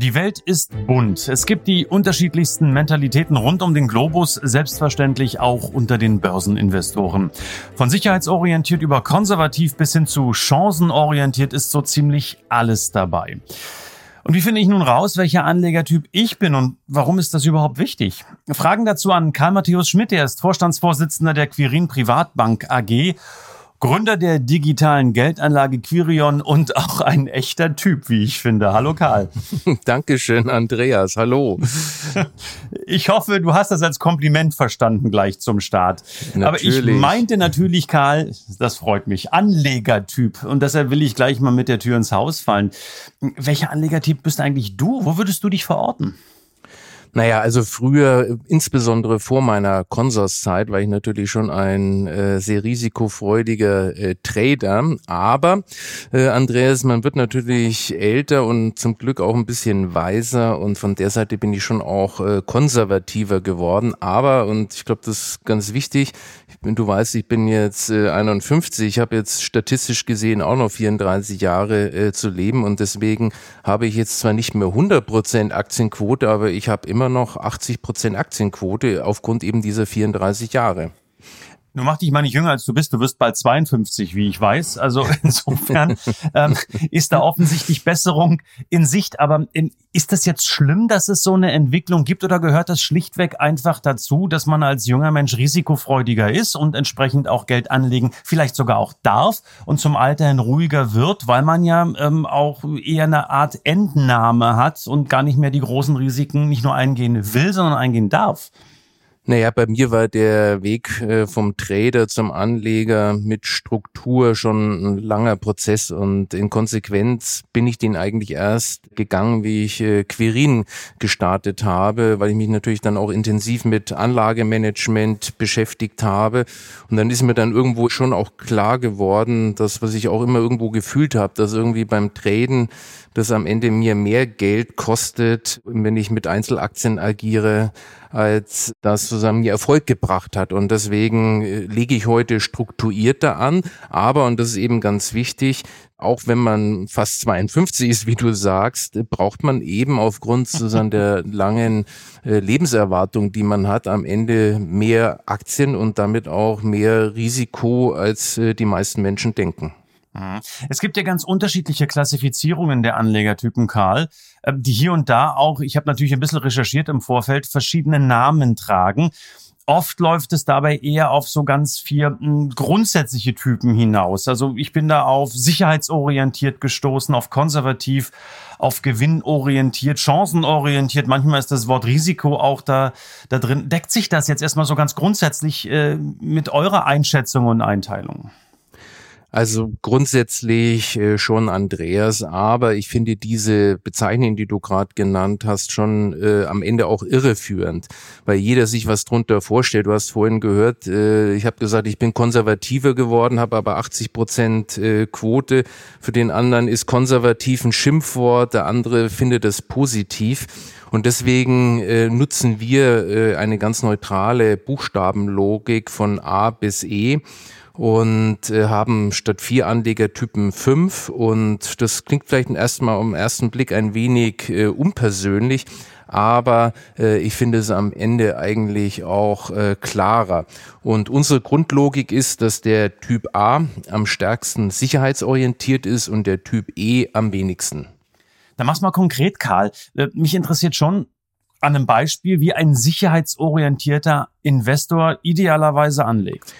Die Welt ist bunt. Es gibt die unterschiedlichsten Mentalitäten rund um den Globus, selbstverständlich auch unter den Börseninvestoren. Von sicherheitsorientiert über konservativ bis hin zu chancenorientiert ist so ziemlich alles dabei. Und wie finde ich nun raus, welcher Anlegertyp ich bin und warum ist das überhaupt wichtig? Fragen dazu an Karl Matthäus Schmidt, er ist Vorstandsvorsitzender der Quirin Privatbank AG Gründer der digitalen Geldanlage Quirion und auch ein echter Typ, wie ich finde. Hallo Karl. Dankeschön, Andreas. Hallo. Ich hoffe, du hast das als Kompliment verstanden gleich zum Start. Natürlich. Aber ich meinte natürlich, Karl, das freut mich, Anlegertyp. Und deshalb will ich gleich mal mit der Tür ins Haus fallen. Welcher Anlegertyp bist eigentlich du? Wo würdest du dich verorten? Naja, also früher, insbesondere vor meiner Consorszeit, war ich natürlich schon ein äh, sehr risikofreudiger äh, Trader. Aber, äh, Andreas, man wird natürlich älter und zum Glück auch ein bisschen weiser und von der Seite bin ich schon auch äh, konservativer geworden. Aber, und ich glaube, das ist ganz wichtig, ich bin, du weißt, ich bin jetzt äh, 51, ich habe jetzt statistisch gesehen auch noch 34 Jahre äh, zu leben und deswegen habe ich jetzt zwar nicht mehr 100% Aktienquote, aber ich habe immer noch 80% Aktienquote aufgrund eben dieser 34 Jahre. Nur mach dich mal nicht jünger als du bist. Du wirst bald 52, wie ich weiß. Also insofern ähm, ist da offensichtlich Besserung in Sicht. Aber in, ist das jetzt schlimm, dass es so eine Entwicklung gibt oder gehört das schlichtweg einfach dazu, dass man als junger Mensch risikofreudiger ist und entsprechend auch Geld anlegen, vielleicht sogar auch darf und zum Alter hin ruhiger wird, weil man ja ähm, auch eher eine Art Entnahme hat und gar nicht mehr die großen Risiken nicht nur eingehen will, sondern eingehen darf? Naja, bei mir war der Weg äh, vom Trader zum Anleger mit Struktur schon ein langer Prozess und in Konsequenz bin ich den eigentlich erst gegangen, wie ich äh, Quirin gestartet habe, weil ich mich natürlich dann auch intensiv mit Anlagemanagement beschäftigt habe. Und dann ist mir dann irgendwo schon auch klar geworden, dass was ich auch immer irgendwo gefühlt habe, dass irgendwie beim Traden das am Ende mir mehr Geld kostet, wenn ich mit Einzelaktien agiere, als das zusammen mir Erfolg gebracht hat. Und deswegen äh, lege ich heute strukturierter an. Aber, und das ist eben ganz wichtig, auch wenn man fast 52 ist, wie du sagst, braucht man eben aufgrund sozusagen der langen äh, Lebenserwartung, die man hat, am Ende mehr Aktien und damit auch mehr Risiko, als äh, die meisten Menschen denken. Mhm. Es gibt ja ganz unterschiedliche Klassifizierungen der Anlegertypen, Karl, äh, die hier und da auch, ich habe natürlich ein bisschen recherchiert im Vorfeld, verschiedene Namen tragen. Oft läuft es dabei eher auf so ganz vier hm, grundsätzliche Typen hinaus. Also ich bin da auf sicherheitsorientiert gestoßen, auf konservativ, auf gewinnorientiert, chancenorientiert. Manchmal ist das Wort Risiko auch da, da drin. Deckt sich das jetzt erstmal so ganz grundsätzlich äh, mit eurer Einschätzung und Einteilung? Also grundsätzlich äh, schon Andreas, aber ich finde diese Bezeichnung, die du gerade genannt hast, schon äh, am Ende auch irreführend, weil jeder sich was drunter vorstellt. Du hast vorhin gehört, äh, ich habe gesagt, ich bin konservativer geworden, habe aber 80 Prozent äh, Quote. Für den anderen ist konservativ ein Schimpfwort, der andere findet es positiv. Und deswegen äh, nutzen wir äh, eine ganz neutrale Buchstabenlogik von A bis E und äh, haben statt vier Anlegertypen fünf. Und das klingt vielleicht erstmal am ersten Blick ein wenig äh, unpersönlich, aber äh, ich finde es am Ende eigentlich auch äh, klarer. Und unsere Grundlogik ist, dass der Typ A am stärksten sicherheitsorientiert ist und der Typ E am wenigsten. Dann mach's mal konkret, Karl. Äh, mich interessiert schon an einem Beispiel, wie ein sicherheitsorientierter Investor idealerweise anlegt.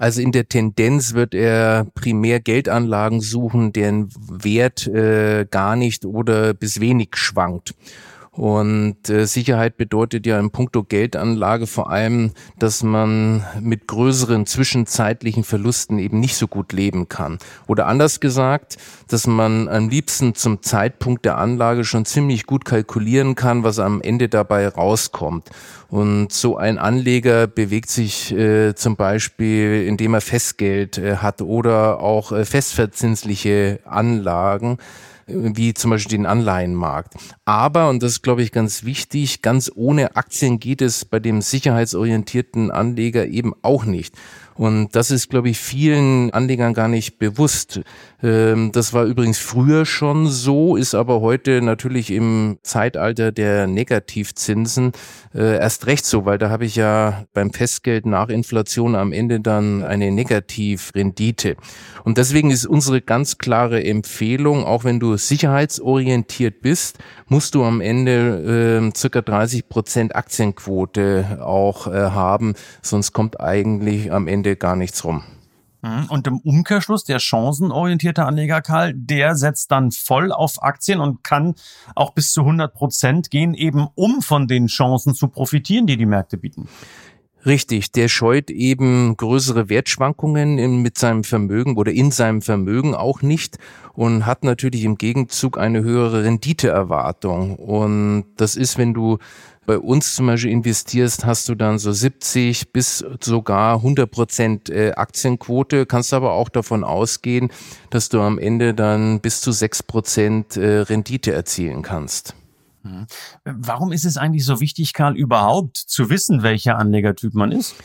Also in der Tendenz wird er primär Geldanlagen suchen, deren Wert äh, gar nicht oder bis wenig schwankt. Und äh, Sicherheit bedeutet ja in puncto Geldanlage vor allem, dass man mit größeren zwischenzeitlichen Verlusten eben nicht so gut leben kann. Oder anders gesagt, dass man am liebsten zum Zeitpunkt der Anlage schon ziemlich gut kalkulieren kann, was am Ende dabei rauskommt. Und so ein Anleger bewegt sich äh, zum Beispiel, indem er Festgeld äh, hat oder auch äh, festverzinsliche Anlagen wie zum Beispiel den Anleihenmarkt. Aber, und das ist, glaube ich, ganz wichtig, ganz ohne Aktien geht es bei dem sicherheitsorientierten Anleger eben auch nicht. Und das ist, glaube ich, vielen Anlegern gar nicht bewusst. Ähm, das war übrigens früher schon so, ist aber heute natürlich im Zeitalter der Negativzinsen äh, erst recht so, weil da habe ich ja beim Festgeld nach Inflation am Ende dann eine Negativrendite. Und deswegen ist unsere ganz klare Empfehlung, auch wenn du sicherheitsorientiert bist, musst du am Ende äh, circa 30 Prozent Aktienquote auch äh, haben, sonst kommt eigentlich am Ende gar nichts rum. Mhm. Und im Umkehrschluss, der chancenorientierte Anleger, Karl, der setzt dann voll auf Aktien und kann auch bis zu 100 Prozent gehen, eben um von den Chancen zu profitieren, die die Märkte bieten. Richtig, der scheut eben größere Wertschwankungen in, mit seinem Vermögen oder in seinem Vermögen auch nicht und hat natürlich im Gegenzug eine höhere Renditeerwartung. Und das ist, wenn du bei uns zum Beispiel investierst, hast du dann so 70 bis sogar 100 Prozent äh, Aktienquote, kannst aber auch davon ausgehen, dass du am Ende dann bis zu 6 Prozent äh, Rendite erzielen kannst. Mhm. Warum ist es eigentlich so wichtig, Karl, überhaupt zu wissen, welcher Anlegertyp man ist?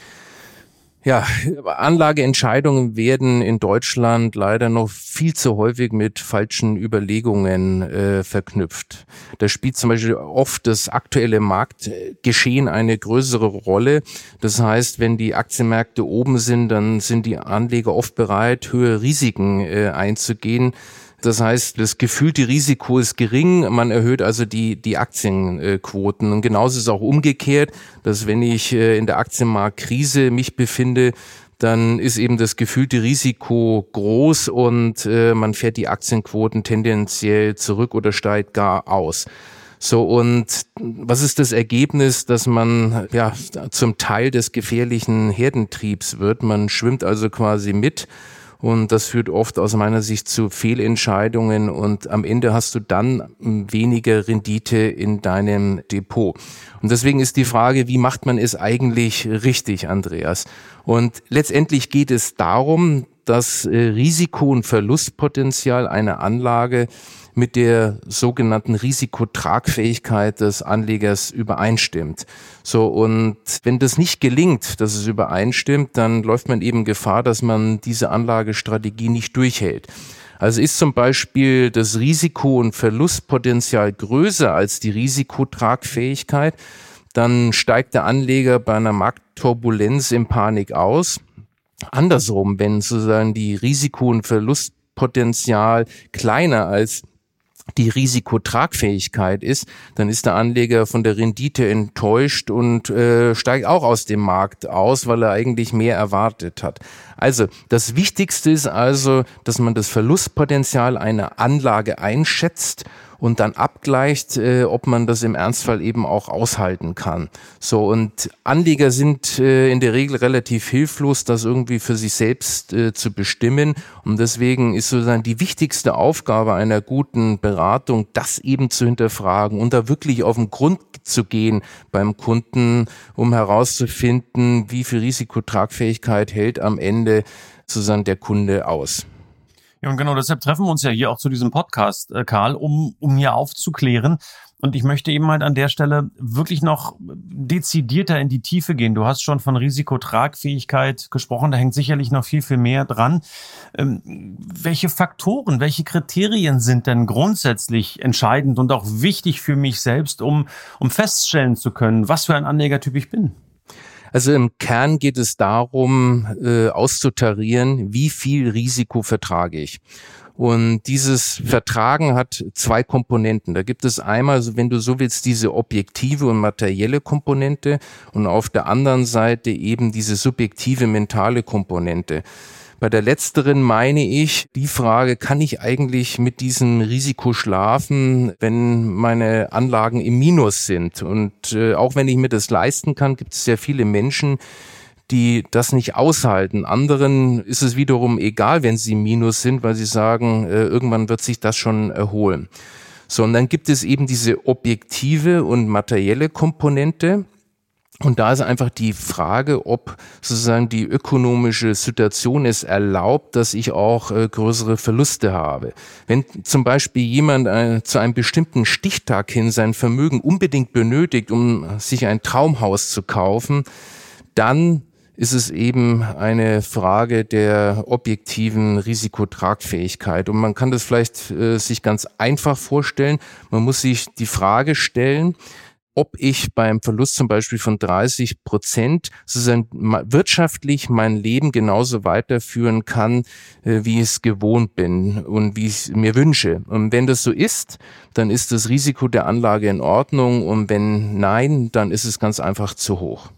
Ja, Anlageentscheidungen werden in Deutschland leider noch viel zu häufig mit falschen Überlegungen äh, verknüpft. Da spielt zum Beispiel oft das aktuelle Marktgeschehen eine größere Rolle. Das heißt, wenn die Aktienmärkte oben sind, dann sind die Anleger oft bereit, höhere Risiken äh, einzugehen das heißt, das gefühlte Risiko ist gering. Man erhöht also die, die Aktienquoten. Und genauso ist es auch umgekehrt, dass wenn ich äh, in der Aktienmarktkrise mich befinde, dann ist eben das gefühlte Risiko groß und äh, man fährt die Aktienquoten tendenziell zurück oder steigt gar aus. So, und was ist das Ergebnis, dass man ja zum Teil des gefährlichen Herdentriebs wird? Man schwimmt also quasi mit und das führt oft aus meiner Sicht zu Fehlentscheidungen und am Ende hast du dann weniger Rendite in deinem Depot. Und deswegen ist die Frage, wie macht man es eigentlich richtig, Andreas? Und letztendlich geht es darum, das äh, Risiko- und Verlustpotenzial einer Anlage mit der sogenannten Risikotragfähigkeit des Anlegers übereinstimmt. So, und wenn das nicht gelingt, dass es übereinstimmt, dann läuft man eben Gefahr, dass man diese Anlagestrategie nicht durchhält. Also ist zum Beispiel das Risiko- und Verlustpotenzial größer als die Risikotragfähigkeit, dann steigt der Anleger bei einer Marktturbulenz in Panik aus. Andersrum, wenn sozusagen die Risiko- und Verlustpotenzial kleiner als die Risikotragfähigkeit ist, dann ist der Anleger von der Rendite enttäuscht und äh, steigt auch aus dem Markt aus, weil er eigentlich mehr erwartet hat. Also das Wichtigste ist also, dass man das Verlustpotenzial einer Anlage einschätzt und dann abgleicht, äh, ob man das im Ernstfall eben auch aushalten kann. So und Anleger sind äh, in der Regel relativ hilflos, das irgendwie für sich selbst äh, zu bestimmen und deswegen ist sozusagen die wichtigste Aufgabe einer guten Beratung, das eben zu hinterfragen und da wirklich auf den Grund zu gehen beim Kunden, um herauszufinden, wie viel Risikotragfähigkeit hält am Ende sozusagen der Kunde aus. Ja, und genau deshalb treffen wir uns ja hier auch zu diesem Podcast, äh, Karl, um, um hier aufzuklären. Und ich möchte eben halt an der Stelle wirklich noch dezidierter in die Tiefe gehen. Du hast schon von Risikotragfähigkeit gesprochen, da hängt sicherlich noch viel, viel mehr dran. Ähm, welche Faktoren, welche Kriterien sind denn grundsätzlich entscheidend und auch wichtig für mich selbst, um, um feststellen zu können, was für ein Anlegertyp ich bin? Also im Kern geht es darum, äh, auszutarieren, wie viel Risiko vertrage ich. Und dieses Vertragen hat zwei Komponenten. Da gibt es einmal, wenn du so willst, diese objektive und materielle Komponente und auf der anderen Seite eben diese subjektive mentale Komponente. Bei der letzteren meine ich die Frage, kann ich eigentlich mit diesem Risiko schlafen, wenn meine Anlagen im Minus sind? Und äh, auch wenn ich mir das leisten kann, gibt es sehr viele Menschen, die das nicht aushalten. Anderen ist es wiederum egal, wenn sie im Minus sind, weil sie sagen, äh, irgendwann wird sich das schon erholen. So, und dann gibt es eben diese objektive und materielle Komponente. Und da ist einfach die Frage, ob sozusagen die ökonomische Situation es erlaubt, dass ich auch äh, größere Verluste habe. Wenn zum Beispiel jemand äh, zu einem bestimmten Stichtag hin sein Vermögen unbedingt benötigt, um sich ein Traumhaus zu kaufen, dann ist es eben eine Frage der objektiven Risikotragfähigkeit. Und man kann das vielleicht äh, sich ganz einfach vorstellen. Man muss sich die Frage stellen, ob ich beim Verlust zum Beispiel von 30 Prozent sozusagen wirtschaftlich mein Leben genauso weiterführen kann, äh, wie ich es gewohnt bin und wie ich es mir wünsche. Und wenn das so ist, dann ist das Risiko der Anlage in Ordnung. Und wenn nein, dann ist es ganz einfach zu hoch.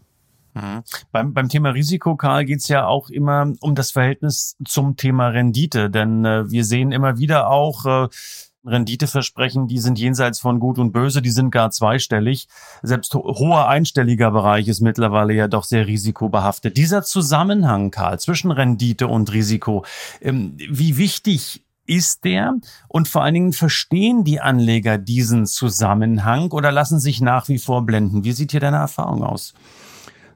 Mhm. Beim, beim Thema Risiko, Karl, geht es ja auch immer um das Verhältnis zum Thema Rendite. Denn äh, wir sehen immer wieder auch äh, Renditeversprechen, die sind jenseits von Gut und Böse, die sind gar zweistellig. Selbst ho hoher einstelliger Bereich ist mittlerweile ja doch sehr risikobehaftet. Dieser Zusammenhang, Karl, zwischen Rendite und Risiko, ähm, wie wichtig ist der? Und vor allen Dingen verstehen die Anleger diesen Zusammenhang oder lassen sich nach wie vor blenden? Wie sieht hier deine Erfahrung aus?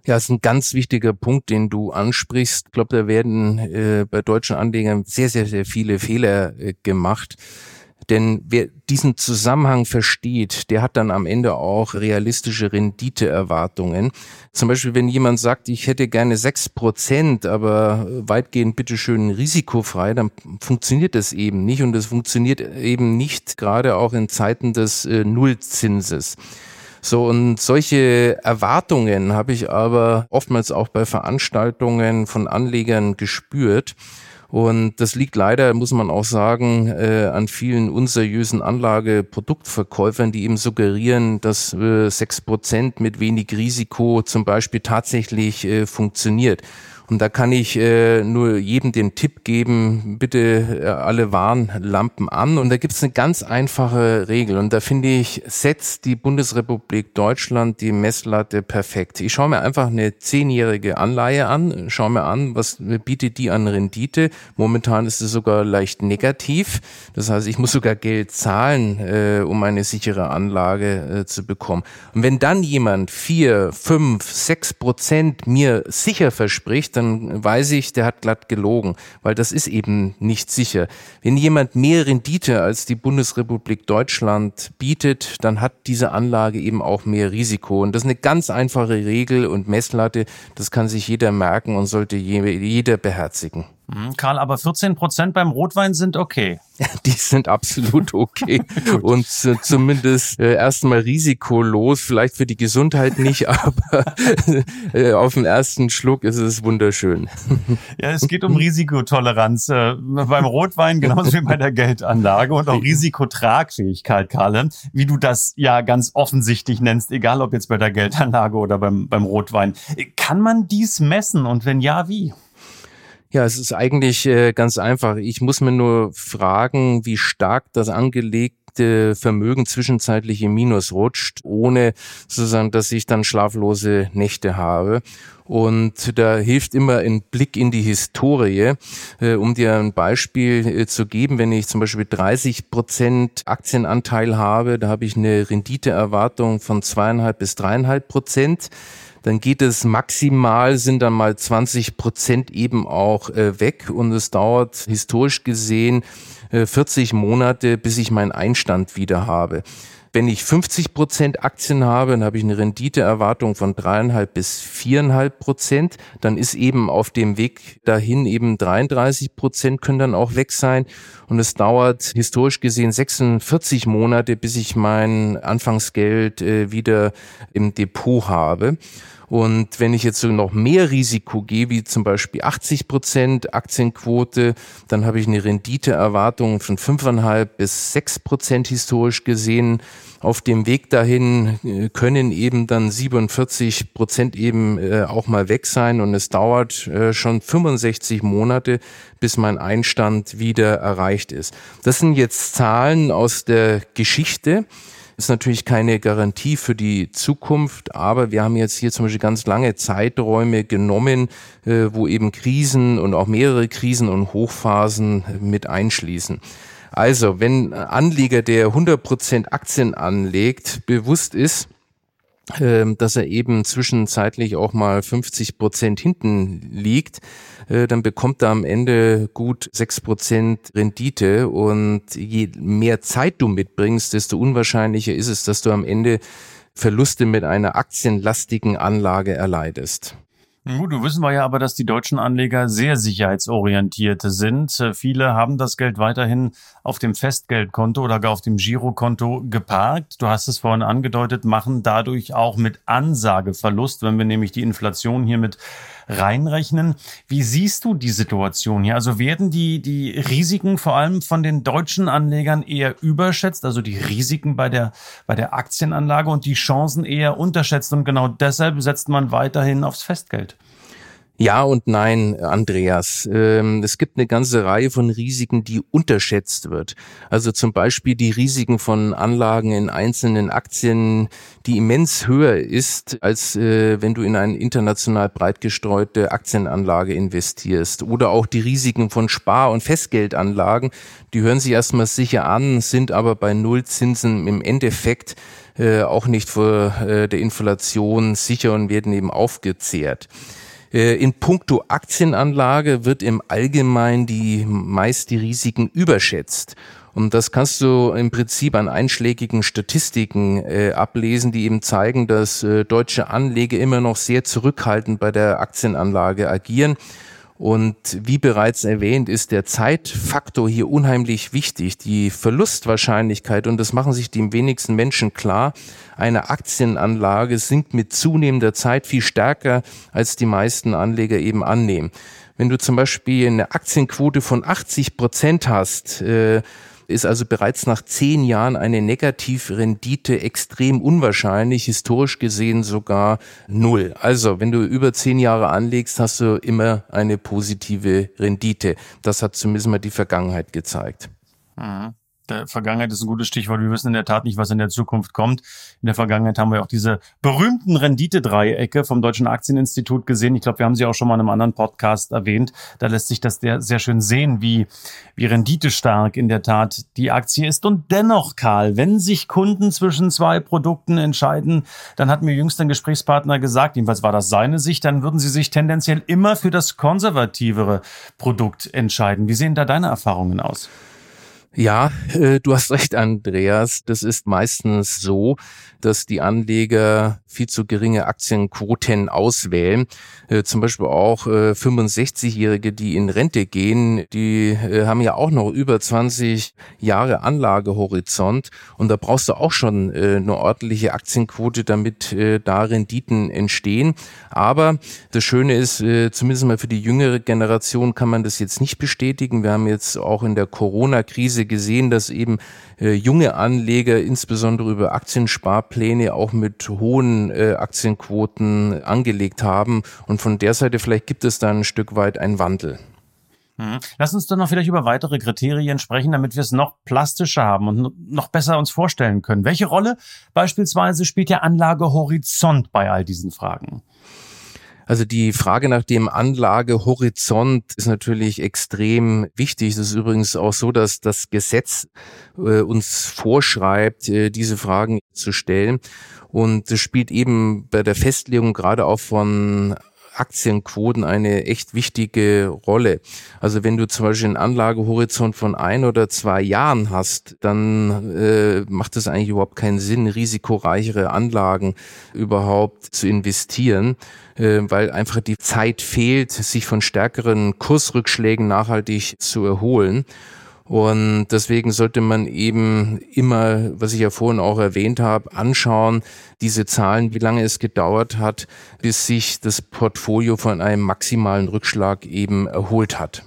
Ja, ist ein ganz wichtiger Punkt, den du ansprichst. Ich glaube, da werden äh, bei deutschen Anlegern sehr, sehr, sehr viele Fehler äh, gemacht. Denn wer diesen Zusammenhang versteht, der hat dann am Ende auch realistische Renditeerwartungen. Zum Beispiel, wenn jemand sagt, ich hätte gerne sechs Prozent, aber weitgehend bitteschön risikofrei, dann funktioniert das eben nicht. Und das funktioniert eben nicht gerade auch in Zeiten des äh, Nullzinses. So, und solche Erwartungen habe ich aber oftmals auch bei Veranstaltungen von Anlegern gespürt. Und das liegt leider, muss man auch sagen, äh, an vielen unseriösen Anlageproduktverkäufern, die eben suggerieren, dass äh, sechs äh, Prozent mit wenig Risiko zum Beispiel tatsächlich äh, funktioniert. Und da kann ich äh, nur jedem den Tipp geben, bitte äh, alle Warnlampen an. Und da gibt es eine ganz einfache Regel. Und da finde ich, setzt die Bundesrepublik Deutschland die Messlatte perfekt. Ich schaue mir einfach eine zehnjährige Anleihe an, schaue mir an, was bietet die an Rendite. Momentan ist es sogar leicht negativ. Das heißt, ich muss sogar Geld zahlen, äh, um eine sichere Anlage äh, zu bekommen. Und wenn dann jemand vier, fünf, sechs Prozent mir sicher verspricht, dann weiß ich, der hat glatt gelogen, weil das ist eben nicht sicher. Wenn jemand mehr Rendite als die Bundesrepublik Deutschland bietet, dann hat diese Anlage eben auch mehr Risiko. Und das ist eine ganz einfache Regel und Messlatte, das kann sich jeder merken und sollte jeder beherzigen. Mhm, Karl, aber 14 Prozent beim Rotwein sind okay. Die sind absolut okay und äh, zumindest äh, erstmal risikolos, vielleicht für die Gesundheit nicht, aber äh, auf den ersten Schluck ist es wunderschön. Ja, es geht um Risikotoleranz äh, beim Rotwein genauso wie bei der Geldanlage und auch Risikotragfähigkeit, Karl, wie du das ja ganz offensichtlich nennst, egal ob jetzt bei der Geldanlage oder beim, beim Rotwein. Kann man dies messen und wenn ja, wie? Ja, es ist eigentlich äh, ganz einfach. Ich muss mir nur fragen, wie stark das angelegte Vermögen zwischenzeitlich im Minus rutscht, ohne sozusagen, dass ich dann schlaflose Nächte habe. Und da hilft immer ein Blick in die Historie, äh, um dir ein Beispiel äh, zu geben. Wenn ich zum Beispiel 30 Prozent Aktienanteil habe, da habe ich eine Renditeerwartung von zweieinhalb bis dreieinhalb Prozent dann geht es maximal, sind dann mal 20 Prozent eben auch äh, weg und es dauert historisch gesehen äh, 40 Monate, bis ich meinen Einstand wieder habe. Wenn ich 50 Prozent Aktien habe, dann habe ich eine Renditeerwartung von dreieinhalb bis viereinhalb Prozent. Dann ist eben auf dem Weg dahin eben 33 Prozent können dann auch weg sein. Und es dauert historisch gesehen 46 Monate, bis ich mein Anfangsgeld äh, wieder im Depot habe. Und wenn ich jetzt so noch mehr Risiko gehe, wie zum Beispiel 80 Prozent Aktienquote, dann habe ich eine Renditeerwartung von 5,5 bis 6 Prozent historisch gesehen. Auf dem Weg dahin äh, können eben dann 47 Prozent eben äh, auch mal weg sein und es dauert äh, schon 65 Monate, bis mein Einstand wieder erreicht ist. Das sind jetzt Zahlen aus der Geschichte ist natürlich keine Garantie für die Zukunft, aber wir haben jetzt hier zum Beispiel ganz lange Zeiträume genommen, äh, wo eben Krisen und auch mehrere Krisen und Hochphasen mit einschließen. Also, wenn Anleger, der 100% Aktien anlegt, bewusst ist, dass er eben zwischenzeitlich auch mal 50 Prozent hinten liegt, äh, dann bekommt er am Ende gut sechs Prozent Rendite. Und je mehr Zeit du mitbringst, desto unwahrscheinlicher ist es, dass du am Ende Verluste mit einer aktienlastigen Anlage erleidest. Gut, du wissen wir ja aber, dass die deutschen Anleger sehr sicherheitsorientierte sind. Äh, viele haben das Geld weiterhin auf dem Festgeldkonto oder gar auf dem Girokonto geparkt. Du hast es vorhin angedeutet, machen dadurch auch mit Ansage Verlust, wenn wir nämlich die Inflation hier mit reinrechnen. Wie siehst du die Situation hier? Also werden die, die Risiken vor allem von den deutschen Anlegern eher überschätzt, also die Risiken bei der, bei der Aktienanlage und die Chancen eher unterschätzt und genau deshalb setzt man weiterhin aufs Festgeld? Ja und nein, Andreas. Ähm, es gibt eine ganze Reihe von Risiken, die unterschätzt wird. Also zum Beispiel die Risiken von Anlagen in einzelnen Aktien, die immens höher ist, als äh, wenn du in eine international breit gestreute Aktienanlage investierst. Oder auch die Risiken von Spar- und Festgeldanlagen, die hören sich erstmal sicher an, sind aber bei Nullzinsen im Endeffekt äh, auch nicht vor äh, der Inflation sicher und werden eben aufgezehrt. Äh, in puncto Aktienanlage wird im Allgemeinen die meist die Risiken überschätzt. Und das kannst du im Prinzip an einschlägigen Statistiken äh, ablesen, die eben zeigen, dass äh, deutsche Anleger immer noch sehr zurückhaltend bei der Aktienanlage agieren. Und wie bereits erwähnt, ist der Zeitfaktor hier unheimlich wichtig. Die Verlustwahrscheinlichkeit, und das machen sich die wenigsten Menschen klar, einer Aktienanlage sinkt mit zunehmender Zeit viel stärker, als die meisten Anleger eben annehmen. Wenn du zum Beispiel eine Aktienquote von 80 Prozent hast, äh, ist also bereits nach zehn Jahren eine Negativrendite extrem unwahrscheinlich, historisch gesehen sogar null. Also wenn du über zehn Jahre anlegst, hast du immer eine positive Rendite. Das hat zumindest mal die Vergangenheit gezeigt. Mhm Vergangenheit ist ein gutes Stichwort. Wir wissen in der Tat nicht, was in der Zukunft kommt. In der Vergangenheit haben wir auch diese berühmten Renditedreiecke vom Deutschen Aktieninstitut gesehen. Ich glaube, wir haben sie auch schon mal in einem anderen Podcast erwähnt. Da lässt sich das sehr schön sehen, wie, wie renditestark in der Tat die Aktie ist. Und dennoch, Karl, wenn sich Kunden zwischen zwei Produkten entscheiden, dann hat mir jüngst ein Gesprächspartner gesagt, jedenfalls war das seine Sicht, dann würden sie sich tendenziell immer für das konservativere Produkt entscheiden. Wie sehen da deine Erfahrungen aus? Ja, äh, du hast recht, Andreas. Das ist meistens so, dass die Anleger viel zu geringe Aktienquoten auswählen. Äh, zum Beispiel auch äh, 65-Jährige, die in Rente gehen, die äh, haben ja auch noch über 20 Jahre Anlagehorizont und da brauchst du auch schon äh, eine ordentliche Aktienquote, damit äh, da Renditen entstehen. Aber das Schöne ist, zumindest mal für die jüngere Generation kann man das jetzt nicht bestätigen. Wir haben jetzt auch in der Corona-Krise gesehen, dass eben äh, junge Anleger insbesondere über Aktiensparpläne auch mit hohen äh, Aktienquoten angelegt haben. Und von der Seite vielleicht gibt es da ein Stück weit einen Wandel. Mhm. Lass uns doch noch vielleicht über weitere Kriterien sprechen, damit wir es noch plastischer haben und noch besser uns vorstellen können. Welche Rolle beispielsweise spielt der Anlagehorizont bei all diesen Fragen? Also die Frage nach dem Anlagehorizont ist natürlich extrem wichtig. Es ist übrigens auch so, dass das Gesetz äh, uns vorschreibt, äh, diese Fragen zu stellen. Und es spielt eben bei der Festlegung gerade auch von Aktienquoten eine echt wichtige Rolle. Also wenn du zum Beispiel einen Anlagehorizont von ein oder zwei Jahren hast, dann äh, macht es eigentlich überhaupt keinen Sinn, risikoreichere Anlagen überhaupt zu investieren, äh, weil einfach die Zeit fehlt, sich von stärkeren Kursrückschlägen nachhaltig zu erholen. Und deswegen sollte man eben immer, was ich ja vorhin auch erwähnt habe, anschauen, diese Zahlen, wie lange es gedauert hat, bis sich das Portfolio von einem maximalen Rückschlag eben erholt hat.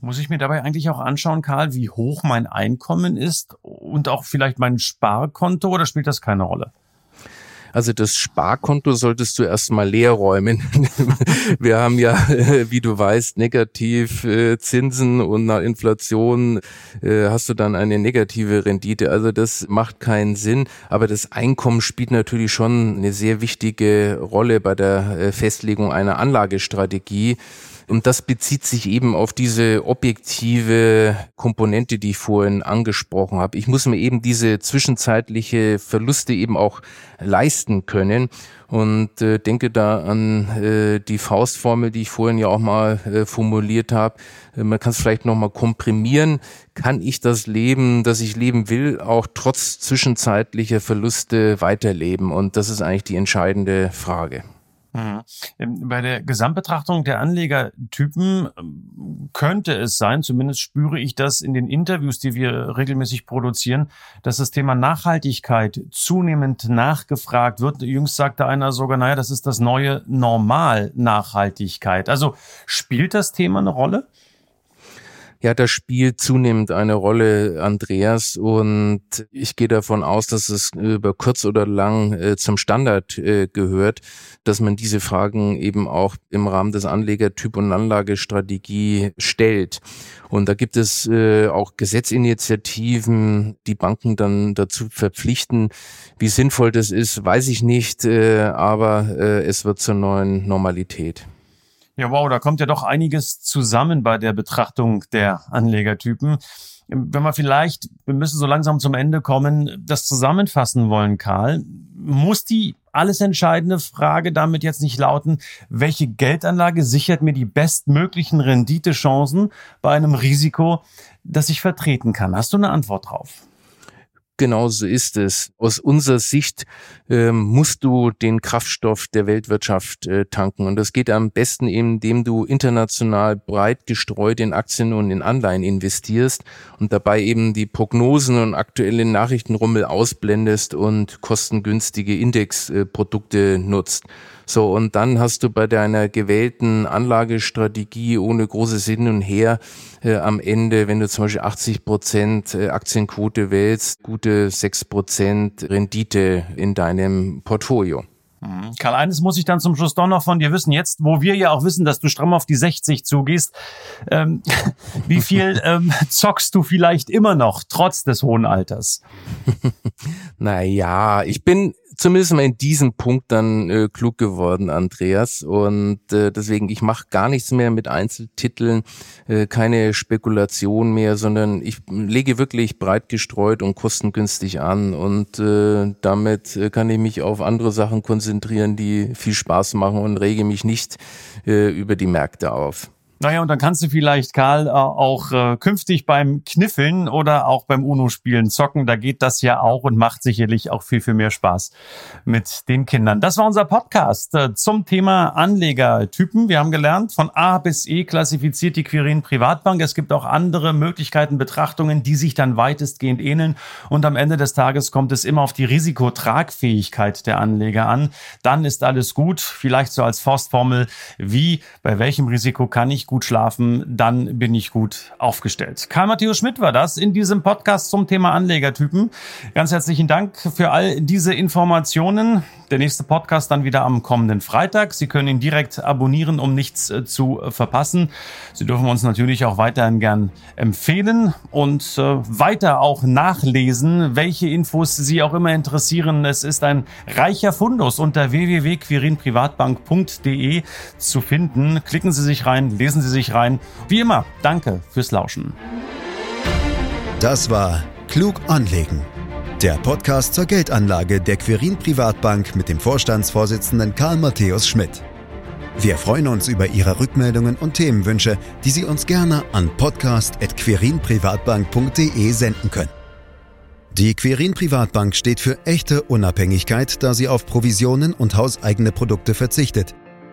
Muss ich mir dabei eigentlich auch anschauen, Karl, wie hoch mein Einkommen ist und auch vielleicht mein Sparkonto oder spielt das keine Rolle? Also das Sparkonto solltest du erstmal leer räumen. Wir haben ja, wie du weißt, negativ äh, Zinsen und nach Inflation äh, hast du dann eine negative Rendite. Also das macht keinen Sinn. Aber das Einkommen spielt natürlich schon eine sehr wichtige Rolle bei der äh, Festlegung einer Anlagestrategie. Und das bezieht sich eben auf diese objektive Komponente, die ich vorhin angesprochen habe. Ich muss mir eben diese zwischenzeitliche Verluste eben auch leisten können und äh, denke da an äh, die Faustformel, die ich vorhin ja auch mal äh, formuliert habe. Äh, man kann es vielleicht noch mal komprimieren. Kann ich das Leben, das ich leben will, auch trotz zwischenzeitlicher Verluste weiterleben? Und das ist eigentlich die entscheidende Frage. Mhm. Ähm, bei der Gesamtbetrachtung der Anlegertypen ähm, könnte es sein, zumindest spüre ich das in den Interviews, die wir regelmäßig produzieren, dass das Thema Nachhaltigkeit zunehmend nachgefragt wird. Jüngst sagte einer sogar, naja, das ist das neue Normal Nachhaltigkeit. Also spielt das Thema eine Rolle? Ja, das spielt zunehmend eine Rolle, Andreas, und ich gehe davon aus, dass es über kurz oder lang äh, zum Standard äh, gehört, dass man diese Fragen eben auch im Rahmen des Anlegertyp- und Anlagestrategie stellt. Und da gibt es äh, auch Gesetzinitiativen, die Banken dann dazu verpflichten. Wie sinnvoll das ist, weiß ich nicht, äh, aber äh, es wird zur neuen Normalität. Ja, wow, da kommt ja doch einiges zusammen bei der Betrachtung der Anlegertypen. Wenn wir vielleicht, wir müssen so langsam zum Ende kommen, das zusammenfassen wollen, Karl, muss die alles entscheidende Frage damit jetzt nicht lauten, welche Geldanlage sichert mir die bestmöglichen Renditechancen bei einem Risiko, das ich vertreten kann? Hast du eine Antwort drauf? Genau so ist es. Aus unserer Sicht ähm, musst du den Kraftstoff der Weltwirtschaft äh, tanken. Und das geht am besten, indem du international breit gestreut in Aktien und in Anleihen investierst und dabei eben die Prognosen und aktuellen Nachrichtenrummel ausblendest und kostengünstige Indexprodukte nutzt. So, und dann hast du bei deiner gewählten Anlagestrategie ohne großes Hin und Her äh, am Ende, wenn du zum Beispiel 80 Prozent äh, Aktienquote wählst, gute 6 Prozent Rendite in deinem Portfolio. Mhm. Karl, eines muss ich dann zum Schluss doch noch von dir wissen. Jetzt, wo wir ja auch wissen, dass du stramm auf die 60 zugehst, ähm, wie viel ähm, zockst du vielleicht immer noch, trotz des hohen Alters? naja, ich bin zumindest mal in diesem Punkt dann äh, klug geworden, Andreas. Und äh, deswegen, ich mache gar nichts mehr mit Einzeltiteln, äh, keine Spekulation mehr, sondern ich lege wirklich breit gestreut und kostengünstig an. Und äh, damit äh, kann ich mich auf andere Sachen konzentrieren, die viel Spaß machen und rege mich nicht äh, über die Märkte auf. Naja, und dann kannst du vielleicht, Karl, äh, auch äh, künftig beim Kniffeln oder auch beim UNO-Spielen zocken. Da geht das ja auch und macht sicherlich auch viel, viel mehr Spaß mit den Kindern. Das war unser Podcast äh, zum Thema Anlegertypen. Wir haben gelernt, von A bis E klassifiziert die Quirin Privatbank. Es gibt auch andere Möglichkeiten, Betrachtungen, die sich dann weitestgehend ähneln. Und am Ende des Tages kommt es immer auf die Risikotragfähigkeit der Anleger an. Dann ist alles gut. Vielleicht so als Faustformel, wie, bei welchem Risiko kann ich gut gut schlafen, dann bin ich gut aufgestellt. Karl Matthäus Schmidt war das in diesem Podcast zum Thema Anlegertypen. Ganz herzlichen Dank für all diese Informationen. Der nächste Podcast dann wieder am kommenden Freitag. Sie können ihn direkt abonnieren, um nichts äh, zu verpassen. Sie dürfen uns natürlich auch weiterhin gern empfehlen und äh, weiter auch nachlesen, welche Infos Sie auch immer interessieren. Es ist ein reicher Fundus unter www.quirinprivatbank.de zu finden. Klicken Sie sich rein, lesen Sie sich rein. Wie immer, danke fürs Lauschen. Das war Klug anlegen. Der Podcast zur Geldanlage der Quirin Privatbank mit dem Vorstandsvorsitzenden Karl Matthäus Schmidt. Wir freuen uns über Ihre Rückmeldungen und Themenwünsche, die Sie uns gerne an podcast.querinprivatbank.de senden können. Die Quirin Privatbank steht für echte Unabhängigkeit, da sie auf Provisionen und hauseigene Produkte verzichtet.